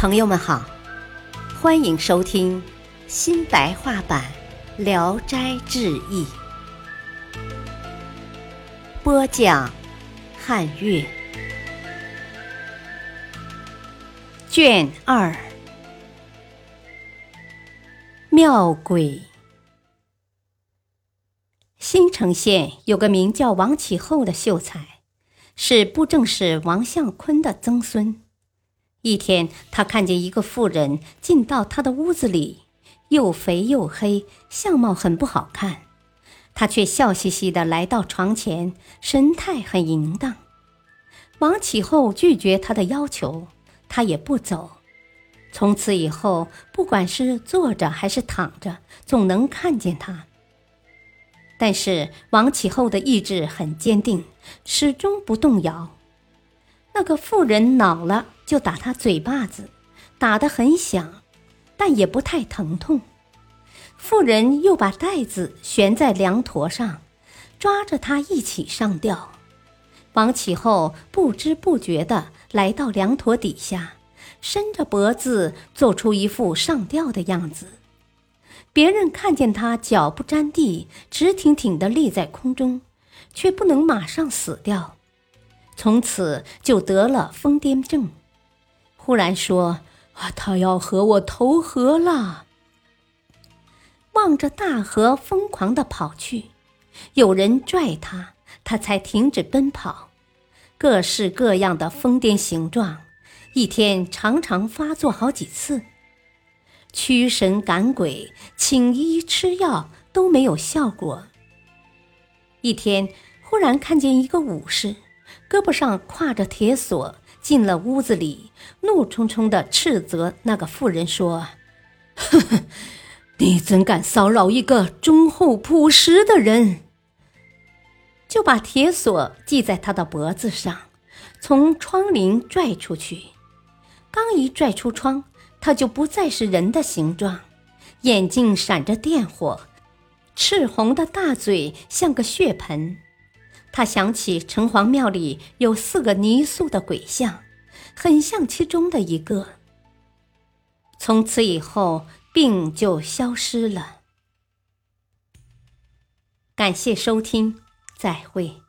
朋友们好，欢迎收听新白话版《聊斋志异》，播讲汉乐，卷二，妙鬼。新城县有个名叫王启后的秀才，是布政使王相坤的曾孙。一天，他看见一个妇人进到他的屋子里，又肥又黑，相貌很不好看。他却笑嘻嘻地来到床前，神态很淫荡。王启后拒绝他的要求，他也不走。从此以后，不管是坐着还是躺着，总能看见他。但是王启后的意志很坚定，始终不动摇。那个妇人恼了。就打他嘴巴子，打得很响，但也不太疼痛。妇人又把袋子悬在梁坨上，抓着他一起上吊。王启后不知不觉地来到梁坨底下，伸着脖子做出一副上吊的样子。别人看见他脚不沾地，直挺挺地立在空中，却不能马上死掉，从此就得了疯癫症。忽然说：“啊，他要和我投河了！”望着大河，疯狂地跑去。有人拽他，他才停止奔跑。各式各样的疯癫形状，一天常常发作好几次。驱神赶鬼，请医吃药都没有效果。一天，忽然看见一个武士，胳膊上挎着铁锁。进了屋子里，怒冲冲地斥责那个妇人说：“呵 呵，你怎敢骚扰一个忠厚朴实的人？”就把铁锁系在他的脖子上，从窗棂拽出去。刚一拽出窗，他就不再是人的形状，眼睛闪着电火，赤红的大嘴像个血盆。他想起城隍庙里有四个泥塑的鬼像，很像其中的一个。从此以后，病就消失了。感谢收听，再会。